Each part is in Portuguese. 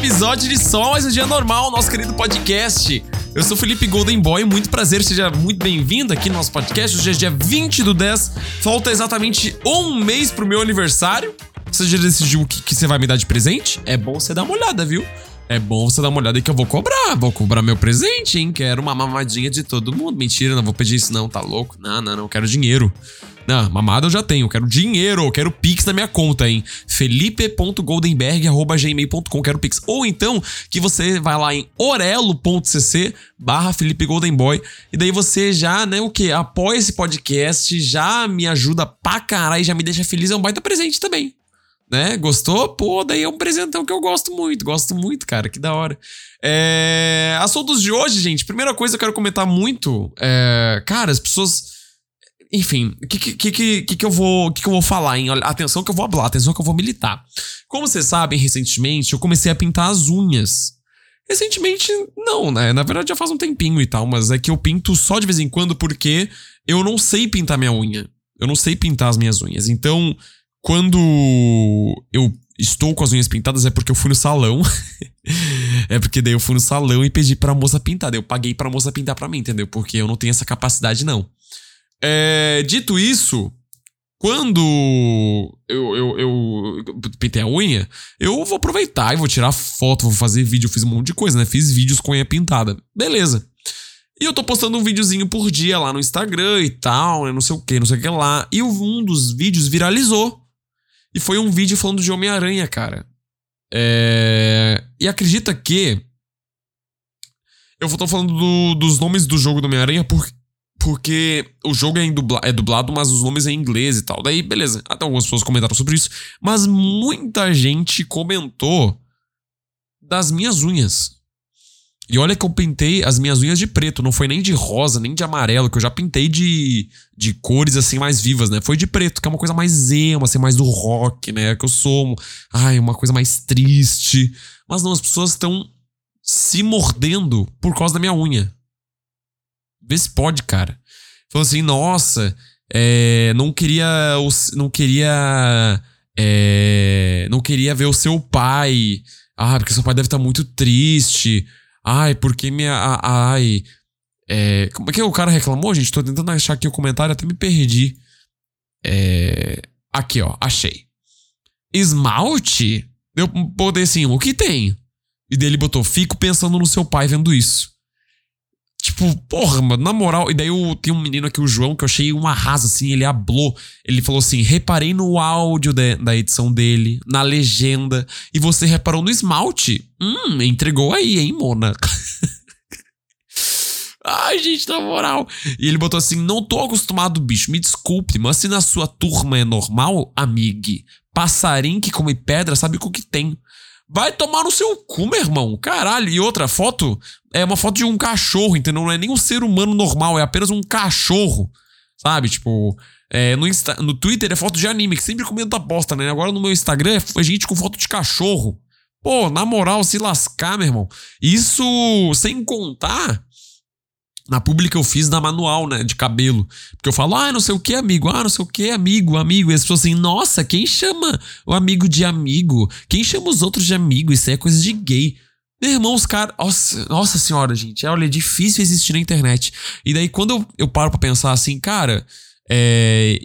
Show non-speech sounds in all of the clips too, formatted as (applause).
episódio de Só Mais Um Dia Normal, nosso querido podcast. Eu sou Felipe Golden Boy, muito prazer, seja muito bem-vindo aqui no nosso podcast. Hoje é dia 20 do 10, falta exatamente um mês pro meu aniversário. Você já decidiu o que, que você vai me dar de presente? É bom você dar uma olhada, viu? É bom você dar uma olhada aí que eu vou cobrar. Vou cobrar meu presente, hein? Quero uma mamadinha de todo mundo. Mentira, não vou pedir isso, não, tá louco? Não, não, não, quero dinheiro. Não, mamada eu já tenho, quero dinheiro, quero Pix na minha conta, hein? felipe.goldenberg.gmail.com, quero Pix. Ou então que você vai lá em orelo.cc barra Felipe Golden Boy. E daí você já, né, o que? Apoia esse podcast, já me ajuda pra caralho, já me deixa feliz, é um baita presente também né? Gostou? Pô, daí é um presentão que eu gosto muito, gosto muito, cara, que da hora. É... Assuntos de hoje, gente. Primeira coisa que eu quero comentar muito é. Cara, as pessoas. Enfim, o que, que, que, que, que, eu vou, que, que eu vou falar, hein? Atenção que eu vou falar, atenção que eu vou militar. Como vocês sabem, recentemente eu comecei a pintar as unhas. Recentemente, não, né? Na verdade já faz um tempinho e tal, mas é que eu pinto só de vez em quando porque eu não sei pintar minha unha. Eu não sei pintar as minhas unhas. Então, quando eu estou com as unhas pintadas é porque eu fui no salão. (laughs) é porque daí eu fui no salão e pedi pra moça pintar. Daí eu paguei pra moça pintar pra mim, entendeu? Porque eu não tenho essa capacidade, não. É, dito isso, quando eu, eu, eu, pintei a unha, eu vou aproveitar e vou tirar foto, vou fazer vídeo. Eu fiz um monte de coisa, né? Fiz vídeos com unha pintada. Beleza. E eu tô postando um videozinho por dia lá no Instagram e tal, né? Não sei o que, não sei o que lá. E um dos vídeos viralizou. E foi um vídeo falando de Homem-Aranha, cara. É... E acredita que. Eu tô falando do, dos nomes do jogo do Homem-Aranha por, porque o jogo é, dubla, é, dublado, mas os nomes é em inglês e tal. Daí, beleza. Até algumas pessoas comentaram sobre isso. Mas muita gente comentou das minhas unhas. E olha que eu pintei as minhas unhas de preto, não foi nem de rosa, nem de amarelo, que eu já pintei de, de cores assim mais vivas, né? Foi de preto, que é uma coisa mais emo, assim, mais do rock, né? Que eu sou, ai, uma coisa mais triste. Mas não, as pessoas estão se mordendo por causa da minha unha. Vê se pode, cara. Falou assim, nossa, é, não queria. Não queria. É, não queria ver o seu pai. Ah, porque seu pai deve estar muito triste. Ai, porque minha. Ai. É, como é que o cara reclamou, gente? Tô tentando achar aqui o comentário, até me perdi. É, aqui, ó, achei. Esmalte? Eu poder assim, o que tem? E dele botou, fico pensando no seu pai vendo isso. Tipo, porra, mano, na moral. E daí eu, tem um menino aqui, o João, que eu achei um arraso, assim, ele hablou. Ele falou assim: reparei no áudio de, da edição dele, na legenda. E você reparou no esmalte? Hum, entregou aí, hein, Mona? (laughs) Ai, gente, na moral. E ele botou assim: não tô acostumado, bicho, me desculpe, mas se na sua turma é normal, amigue, passarinho que come pedra sabe o que tem. Vai tomar no seu cu, meu irmão. Caralho. E outra foto é uma foto de um cachorro, entendeu? Não é nem um ser humano normal, é apenas um cachorro. Sabe? Tipo, é, no, Insta no Twitter é foto de anime, que sempre comenta bosta, né? Agora no meu Instagram é gente com foto de cachorro. Pô, na moral, se lascar, meu irmão. Isso sem contar na pública eu fiz na manual, né, de cabelo. Porque eu falo, ah, não sei o que, amigo, ah, não sei o que, amigo, amigo. E as pessoas assim, nossa, quem chama o amigo de amigo? Quem chama os outros de amigo? Isso é coisa de gay. Meu irmão, os caras. Nossa, nossa senhora, gente. Olha, é difícil existir na internet. E daí, quando eu, eu paro pra pensar assim, cara. É,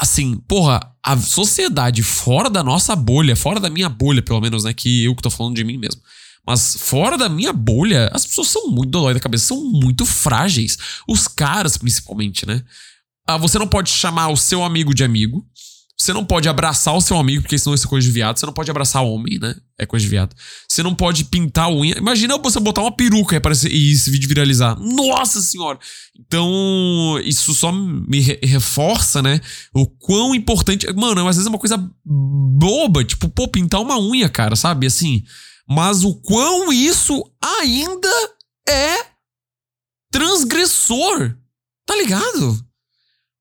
assim, porra, a sociedade fora da nossa bolha, fora da minha bolha, pelo menos, né? Que eu que tô falando de mim mesmo. Mas fora da minha bolha, as pessoas são muito dolói da cabeça, são muito frágeis. Os caras, principalmente, né? Ah, você não pode chamar o seu amigo de amigo. Você não pode abraçar o seu amigo, porque senão isso é coisa de viado. Você não pode abraçar homem, né? É coisa de viado. Você não pode pintar a unha. Imagina você botar uma peruca e, aparecer, e esse vídeo viralizar. Nossa senhora! Então, isso só me reforça, né? O quão importante. Mano, às vezes é uma coisa boba. Tipo, pô, pintar uma unha, cara, sabe? Assim mas o quão isso ainda é transgressor. Tá ligado?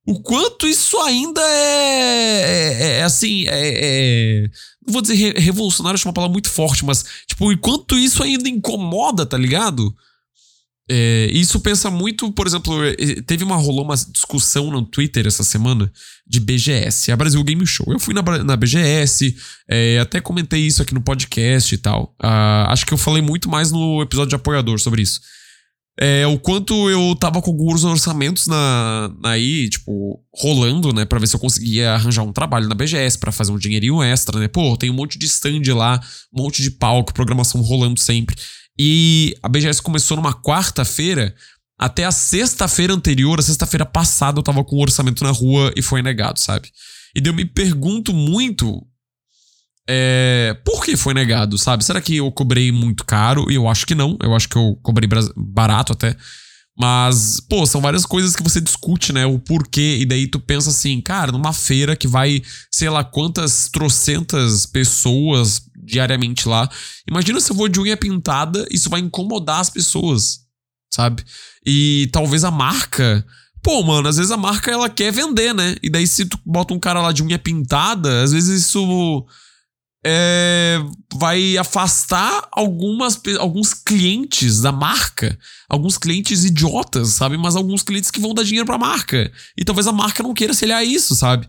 O quanto isso ainda é, é, é assim, é, é, não vou dizer revolucionário, acho uma palavra muito forte, mas tipo, o quanto isso ainda incomoda, tá ligado? É, isso pensa muito, por exemplo, teve uma rolou uma discussão no Twitter essa semana de BGS, a Brasil Game Show. Eu fui na, na BGS, é, até comentei isso aqui no podcast e tal. Uh, acho que eu falei muito mais no episódio de apoiador sobre isso. É, o quanto eu tava com alguns orçamentos na, na aí, tipo, rolando, né, para ver se eu conseguia arranjar um trabalho na BGS para fazer um dinheirinho extra, né? Pô, tem um monte de stand lá, um monte de palco, programação rolando sempre. E a BGS começou numa quarta-feira. Até a sexta-feira anterior, a sexta-feira passada, eu tava com um orçamento na rua e foi negado, sabe? E eu me pergunto muito é, por que foi negado, sabe? Será que eu cobrei muito caro? E eu acho que não. Eu acho que eu cobrei barato até. Mas, pô, são várias coisas que você discute, né? O porquê. E daí tu pensa assim, cara, numa feira que vai, sei lá, quantas trocentas pessoas diariamente lá. Imagina se eu vou de unha pintada, isso vai incomodar as pessoas, sabe? E talvez a marca. Pô, mano, às vezes a marca ela quer vender, né? E daí se tu bota um cara lá de unha pintada, às vezes isso é, vai afastar algumas, alguns clientes da marca. Alguns clientes idiotas, sabe? Mas alguns clientes que vão dar dinheiro pra marca. E talvez a marca não queira se aliar isso, sabe?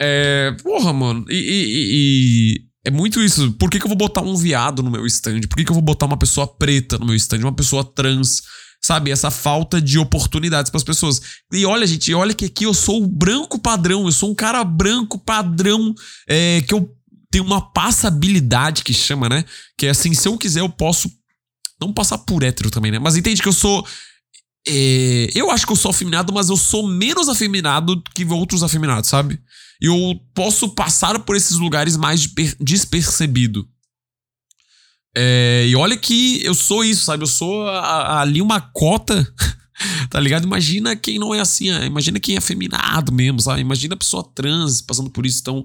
É. Porra, mano. E, e, e, é muito isso. Por que, que eu vou botar um viado no meu stand? Por que, que eu vou botar uma pessoa preta no meu stand? Uma pessoa trans? Sabe? Essa falta de oportunidades para as pessoas. E olha, gente, olha que aqui eu sou o branco padrão. Eu sou um cara branco padrão. É, que eu tenho uma passabilidade que chama, né? Que é assim, se eu quiser, eu posso. Não passar por hétero também, né? Mas entende que eu sou. É, eu acho que eu sou afeminado, mas eu sou menos afeminado que outros afeminados, sabe? eu posso passar por esses lugares mais despercebido. É, e olha que eu sou isso, sabe? Eu sou a, a, ali uma cota, tá ligado? Imagina quem não é assim, ah, imagina quem é afeminado mesmo, sabe? Imagina a pessoa trans passando por isso. Então,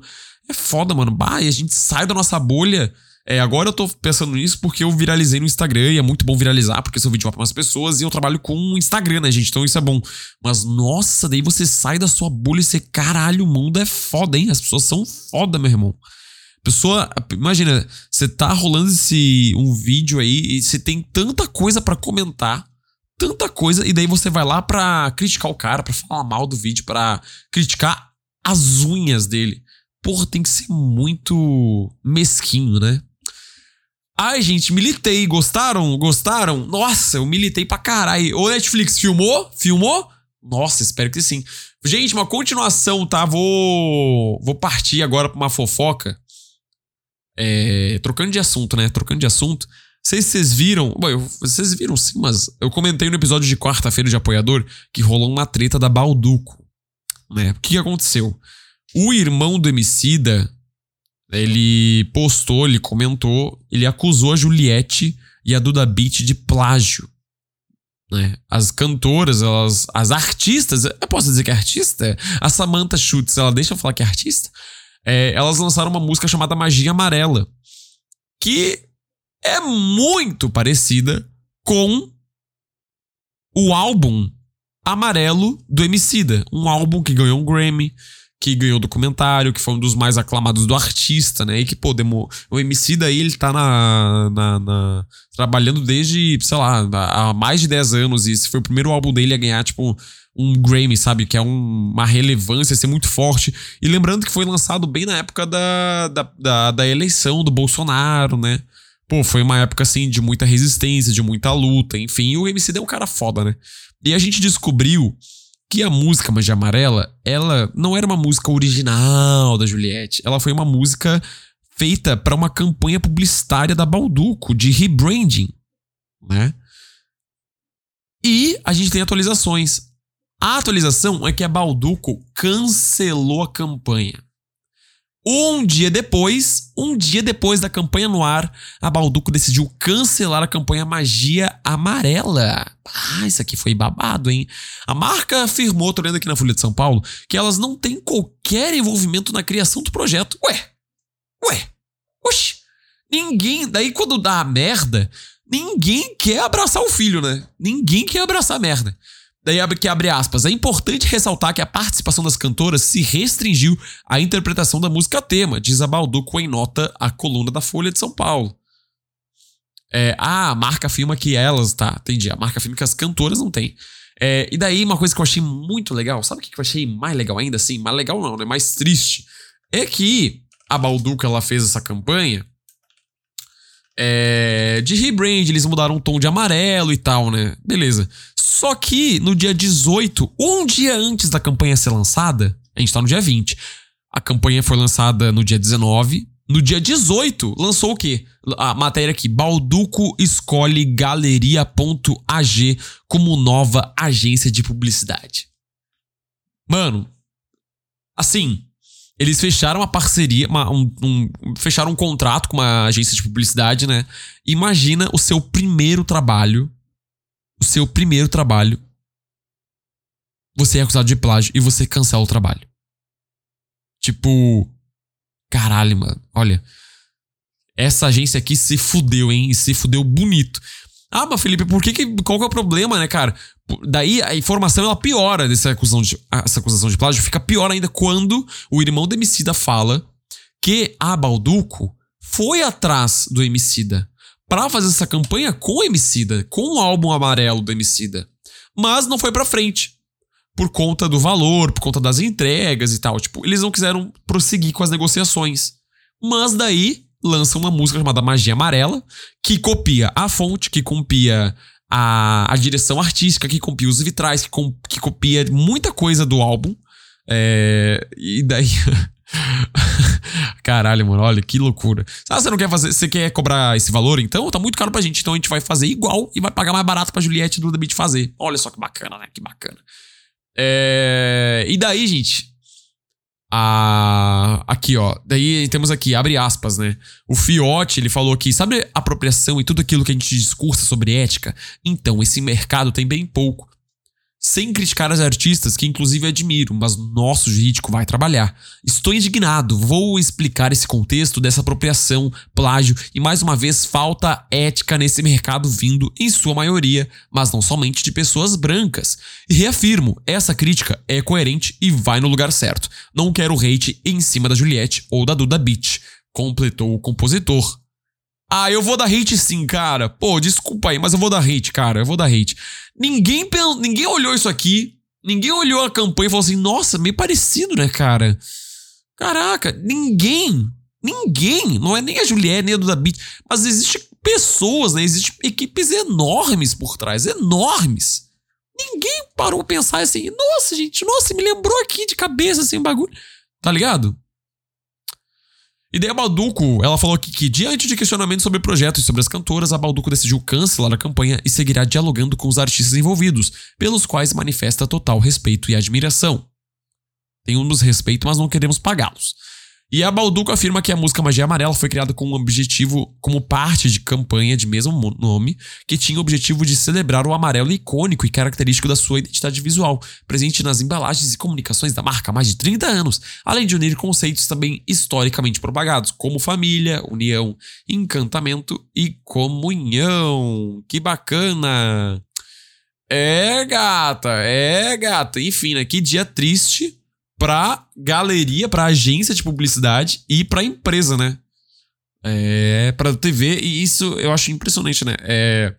é foda, mano. Bah, e a gente sai da nossa bolha é, agora eu tô pensando nisso porque eu viralizei no Instagram e é muito bom viralizar porque seu vídeo vai pra mais pessoas e eu trabalho com Instagram, né, gente? Então isso é bom. Mas nossa, daí você sai da sua bolha e você, caralho, o mundo é foda, hein? As pessoas são foda, meu irmão. Pessoa, imagina, você tá rolando esse um vídeo aí e você tem tanta coisa para comentar, tanta coisa, e daí você vai lá pra criticar o cara, pra falar mal do vídeo, pra criticar as unhas dele. Porra, tem que ser muito mesquinho, né? Ai, gente, militei. Gostaram? Gostaram? Nossa, eu militei pra caralho. Ô, Netflix, filmou? Filmou? Nossa, espero que sim. Gente, uma continuação, tá? Vou, vou partir agora pra uma fofoca. É, trocando de assunto, né? Trocando de assunto. Sei se vocês viram. Bom, eu, vocês viram sim, mas eu comentei no episódio de quarta-feira de apoiador que rolou uma treta da Balduco. Né? O que, aconteceu? O irmão do Emicida ele postou, ele comentou, ele acusou a Juliette e a Duda Beat de plágio. Né? As cantoras, elas, as artistas, eu posso dizer que é artista? A Samantha Schutz, ela deixa eu falar que é artista? É, elas lançaram uma música chamada Magia Amarela, que é muito parecida com o álbum Amarelo do Emicida, um álbum que ganhou um Grammy, que ganhou documentário, que foi um dos mais aclamados do artista, né? E que, pô, demo, o MC daí, ele tá na, na, na, trabalhando desde, sei lá, há mais de 10 anos. E esse foi o primeiro álbum dele a ganhar, tipo, um Grammy, sabe? Que é um, uma relevância, ser muito forte. E lembrando que foi lançado bem na época da, da, da, da eleição do Bolsonaro, né? Pô, foi uma época, assim, de muita resistência, de muita luta, enfim. E o MC é um cara foda, né? E a gente descobriu que a música Magia Amarela, ela não era uma música original da Juliette. Ela foi uma música feita para uma campanha publicitária da Balduco de rebranding, né? E a gente tem atualizações. A atualização é que a Balduco cancelou a campanha. Um dia depois, um dia depois da campanha no ar, a Balduco decidiu cancelar a campanha Magia Amarela. Ah, isso aqui foi babado, hein? A marca afirmou, tô lendo aqui na Folha de São Paulo, que elas não têm qualquer envolvimento na criação do projeto. Ué, ué, oxi. Ninguém, daí quando dá a merda, ninguém quer abraçar o filho, né? Ninguém quer abraçar a merda. Daí abre que abre aspas. É importante ressaltar que a participação das cantoras se restringiu à interpretação da música tema, diz a Balduco em nota à coluna da Folha de São Paulo. É, ah, a marca afirma que elas, tá, entendi. A marca afirma que as cantoras não têm. É, e daí, uma coisa que eu achei muito legal, sabe o que eu achei mais legal ainda assim? Mais legal não, né? Mais triste. É que a Balduca ela fez essa campanha é, de rebrand, eles mudaram o tom de amarelo e tal, né? Beleza. Só que no dia 18, um dia antes da campanha ser lançada, a gente tá no dia 20. A campanha foi lançada no dia 19. No dia 18, lançou o quê? A matéria aqui. Balduco escolhe galeria.ag como nova agência de publicidade. Mano, assim, eles fecharam uma parceria, uma, um, um, fecharam um contrato com uma agência de publicidade, né? Imagina o seu primeiro trabalho seu primeiro trabalho, você é acusado de plágio e você cancela o trabalho. Tipo, caralho, mano, olha. Essa agência aqui se fudeu, hein? E se fudeu bonito. Ah, mas Felipe, por que, que qual que é o problema, né, cara? Daí a informação ela piora dessa acusação de, essa acusação de plágio, fica pior ainda quando o irmão do Emicida fala que a Balduco foi atrás do Emicida para fazer essa campanha com o Emicida, com o álbum amarelo do Emicida. Mas não foi para frente. Por conta do valor, por conta das entregas e tal. Tipo, eles não quiseram prosseguir com as negociações. Mas daí lançam uma música chamada Magia Amarela, que copia a fonte, que copia a, a direção artística, que copia os vitrais, que, com, que copia muita coisa do álbum. É, e daí (laughs) (laughs) Caralho, mano, olha que loucura. Ah, você não quer fazer, você quer cobrar esse valor então? Tá muito caro pra gente, então a gente vai fazer igual e vai pagar mais barato pra Juliette do Beat fazer. Olha só que bacana, né? Que bacana. É... E daí, gente? A... Aqui, ó. Daí temos aqui, abre aspas, né? O Fiote, ele falou aqui, sabe apropriação e tudo aquilo que a gente discursa sobre ética? Então, esse mercado tem bem pouco sem criticar as artistas que inclusive admiro, mas nosso jurídico vai trabalhar. Estou indignado, vou explicar esse contexto dessa apropriação, plágio e mais uma vez falta ética nesse mercado vindo em sua maioria, mas não somente de pessoas brancas. E reafirmo, essa crítica é coerente e vai no lugar certo. Não quero hate em cima da Juliette ou da Duda Beat, completou o compositor. Ah, eu vou dar hate sim, cara. Pô, desculpa aí, mas eu vou dar hate, cara. Eu vou dar hate. Ninguém, ninguém olhou isso aqui. Ninguém olhou a campanha e falou assim: nossa, meio parecido, né, cara? Caraca, ninguém. Ninguém. Não é nem a Juliette, nem a Duda Beat. Mas existem pessoas, né? Existem equipes enormes por trás enormes. Ninguém parou pra pensar assim: nossa, gente, nossa, me lembrou aqui de cabeça assim, um bagulho. Tá ligado? E daí a Balduco, ela falou aqui que, diante de questionamentos sobre projetos sobre as cantoras, a Balduco decidiu cancelar a campanha e seguirá dialogando com os artistas envolvidos, pelos quais manifesta total respeito e admiração. Tem dos respeito, mas não queremos pagá-los. E a Balduco afirma que a música Magia Amarela foi criada com um objetivo, como parte de campanha de mesmo nome, que tinha o objetivo de celebrar o amarelo icônico e característico da sua identidade visual, presente nas embalagens e comunicações da marca há mais de 30 anos, além de unir conceitos também historicamente propagados, como família, união, encantamento e comunhão. Que bacana! É, gata, é, gata. Enfim, né? Que dia triste pra galeria, pra agência de publicidade e pra empresa, né? É, pra TV, e isso eu acho impressionante, né? É,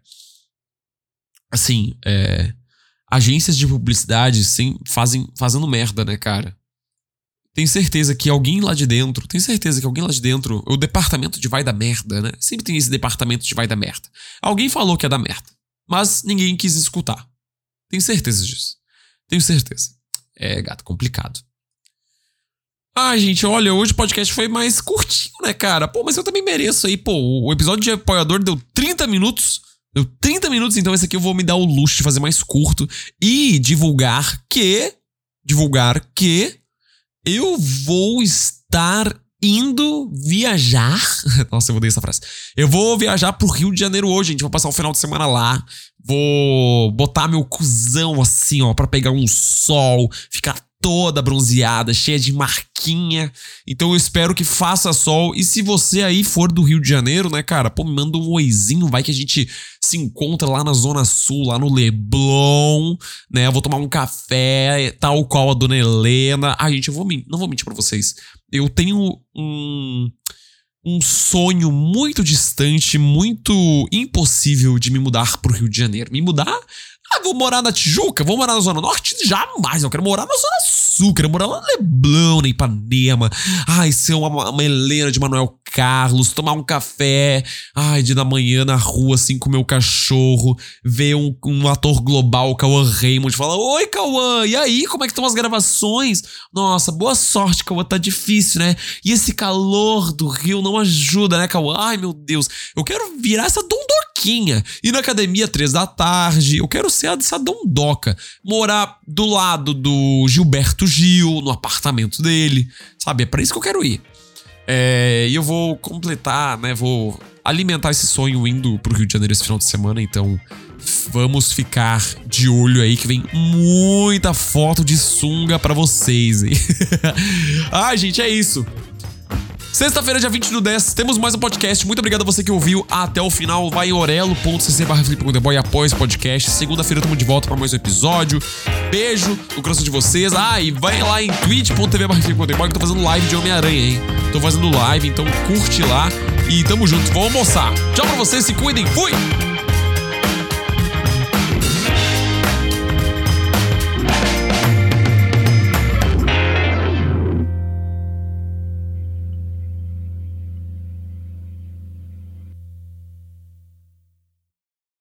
assim, é, agências de publicidade sim, fazem, fazendo merda, né, cara? Tenho certeza que alguém lá de dentro, tenho certeza que alguém lá de dentro, o departamento de vai da merda, né? Sempre tem esse departamento de vai da merda. Alguém falou que é da merda, mas ninguém quis escutar. Tenho certeza disso. Tenho certeza. É, gato, complicado. Ah, gente, olha, hoje o podcast foi mais curtinho, né, cara? Pô, mas eu também mereço aí, pô. O episódio de apoiador deu 30 minutos. Deu 30 minutos, então esse aqui eu vou me dar o luxo de fazer mais curto e divulgar que. Divulgar que eu vou estar indo viajar. (laughs) Nossa, eu mudei essa frase. Eu vou viajar pro Rio de Janeiro hoje, gente. Vou passar o final de semana lá. Vou botar meu cuzão assim, ó, para pegar um sol, ficar toda bronzeada, cheia de marquinha. Então eu espero que faça sol. E se você aí for do Rio de Janeiro, né, cara, pô, me manda um oizinho, vai que a gente se encontra lá na Zona Sul, lá no Leblon, né? Eu vou tomar um café, tal qual a dona Helena. Ah, gente, eu vou, não vou mentir pra vocês. Eu tenho um um sonho muito distante, muito impossível de me mudar pro Rio de Janeiro. Me mudar? Ah, vou morar na Tijuca? Vou morar na Zona Norte? Jamais. Eu quero morar na Zona Sul. Quero morar lá no Leblon, na Ipanema. Ai, ser uma, uma Helena de Manuel Carlos, tomar um café, ai, de da manhã na rua, assim, com meu cachorro, ver um, um ator global, Cauã Raymond, falar: Oi, Cauã, e aí, como é que estão as gravações? Nossa, boa sorte, Cauã, tá difícil, né? E esse calor do Rio não ajuda, né, Cauã? Ai, meu Deus, eu quero virar essa dondoquinha. Ir na academia três da tarde, eu quero ser essa dondoca. Morar do lado do Gilberto Gil, no apartamento dele, sabe? É pra isso que eu quero ir. É, e eu vou completar, né? Vou alimentar esse sonho indo pro Rio de Janeiro esse final de semana, então vamos ficar de olho aí que vem muita foto de sunga para vocês, ah, (laughs) gente, é isso. Sexta-feira, dia 20 do 10, temos mais um podcast. Muito obrigado a você que ouviu até o final. Vai em orelo.cc barra e apoia podcast. Segunda-feira tamo de volta para mais um episódio. Beijo no coração de vocês. Ah, e vai lá em twitch.tv barra que eu tô fazendo live de Homem-Aranha, hein? Tô fazendo live, então curte lá e tamo junto. Vamos almoçar. Tchau pra vocês, se cuidem. Fui!